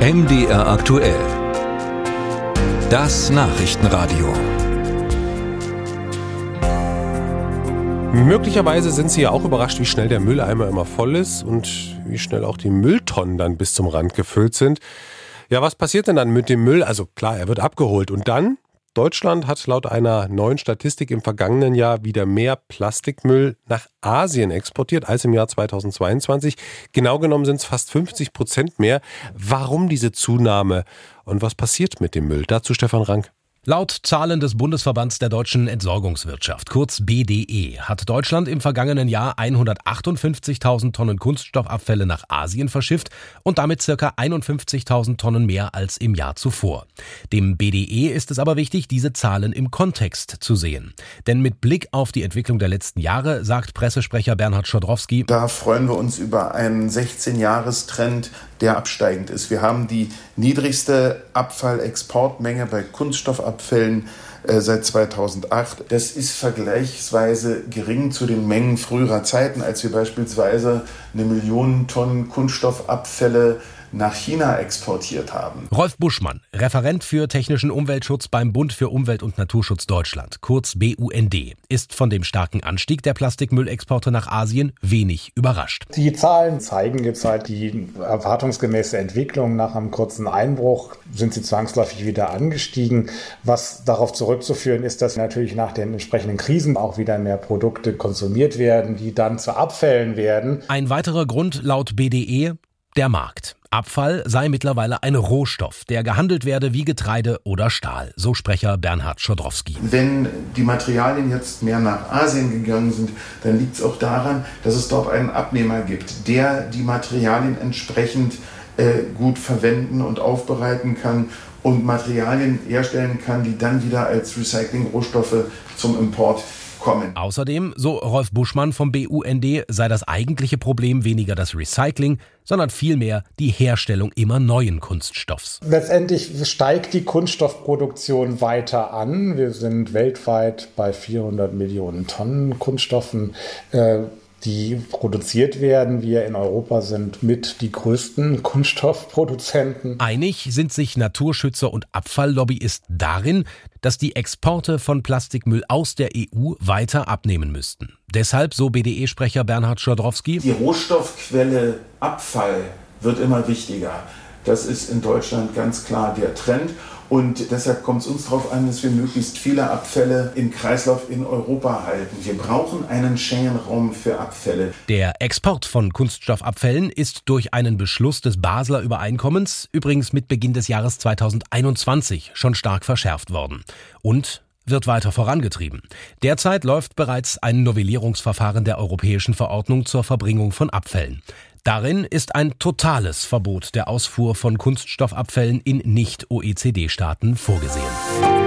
MDR aktuell. Das Nachrichtenradio. Möglicherweise sind Sie ja auch überrascht, wie schnell der Mülleimer immer voll ist und wie schnell auch die Mülltonnen dann bis zum Rand gefüllt sind. Ja, was passiert denn dann mit dem Müll? Also klar, er wird abgeholt und dann Deutschland hat laut einer neuen Statistik im vergangenen Jahr wieder mehr Plastikmüll nach Asien exportiert als im Jahr 2022. Genau genommen sind es fast 50 Prozent mehr. Warum diese Zunahme und was passiert mit dem Müll? Dazu Stefan Rank. Laut Zahlen des Bundesverbands der deutschen Entsorgungswirtschaft, kurz BDE, hat Deutschland im vergangenen Jahr 158.000 Tonnen Kunststoffabfälle nach Asien verschifft und damit circa 51.000 Tonnen mehr als im Jahr zuvor. Dem BDE ist es aber wichtig, diese Zahlen im Kontext zu sehen. Denn mit Blick auf die Entwicklung der letzten Jahre sagt Pressesprecher Bernhard Schodrowski, da freuen wir uns über einen 16-Jahres-Trend, der absteigend ist. Wir haben die niedrigste Abfallexportmenge bei Kunststoffabfällen Abfällen äh, seit 2008. Das ist vergleichsweise gering zu den Mengen früherer Zeiten, als wir beispielsweise eine Million Tonnen Kunststoffabfälle nach China exportiert haben. Rolf Buschmann, Referent für technischen Umweltschutz beim Bund für Umwelt und Naturschutz Deutschland, kurz BUND, ist von dem starken Anstieg der Plastikmüllexporte nach Asien wenig überrascht. Die Zahlen zeigen jetzt halt die erwartungsgemäße Entwicklung. Nach einem kurzen Einbruch sind sie zwangsläufig wieder angestiegen. Was darauf zurückzuführen ist, dass natürlich nach den entsprechenden Krisen auch wieder mehr Produkte konsumiert werden, die dann zu Abfällen werden. Ein weiterer Grund laut BDE, der Markt. Abfall sei mittlerweile ein Rohstoff, der gehandelt werde wie Getreide oder Stahl, so Sprecher Bernhard Schodrowski. Wenn die Materialien jetzt mehr nach Asien gegangen sind, dann liegt es auch daran, dass es dort einen Abnehmer gibt, der die Materialien entsprechend äh, gut verwenden und aufbereiten kann und Materialien herstellen kann, die dann wieder als Recycling-Rohstoffe zum Import kommen. Außerdem, so Rolf Buschmann vom BUND, sei das eigentliche Problem weniger das Recycling, sondern vielmehr die Herstellung immer neuen Kunststoffs. Letztendlich steigt die Kunststoffproduktion weiter an. Wir sind weltweit bei 400 Millionen Tonnen Kunststoffen. Äh, die produziert werden. Wir in Europa sind mit die größten Kunststoffproduzenten. Einig sind sich Naturschützer und Abfalllobbyisten darin, dass die Exporte von Plastikmüll aus der EU weiter abnehmen müssten. Deshalb, so BDE-Sprecher Bernhard Schadrowski, die Rohstoffquelle Abfall wird immer wichtiger. Das ist in Deutschland ganz klar der Trend. Und deshalb kommt es uns darauf an, dass wir möglichst viele Abfälle im Kreislauf in Europa halten. Wir brauchen einen Schengen-Raum für Abfälle. Der Export von Kunststoffabfällen ist durch einen Beschluss des Basler Übereinkommens, übrigens mit Beginn des Jahres 2021, schon stark verschärft worden. Und wird weiter vorangetrieben. Derzeit läuft bereits ein Novellierungsverfahren der europäischen Verordnung zur Verbringung von Abfällen. Darin ist ein totales Verbot der Ausfuhr von Kunststoffabfällen in Nicht-OECD-Staaten vorgesehen.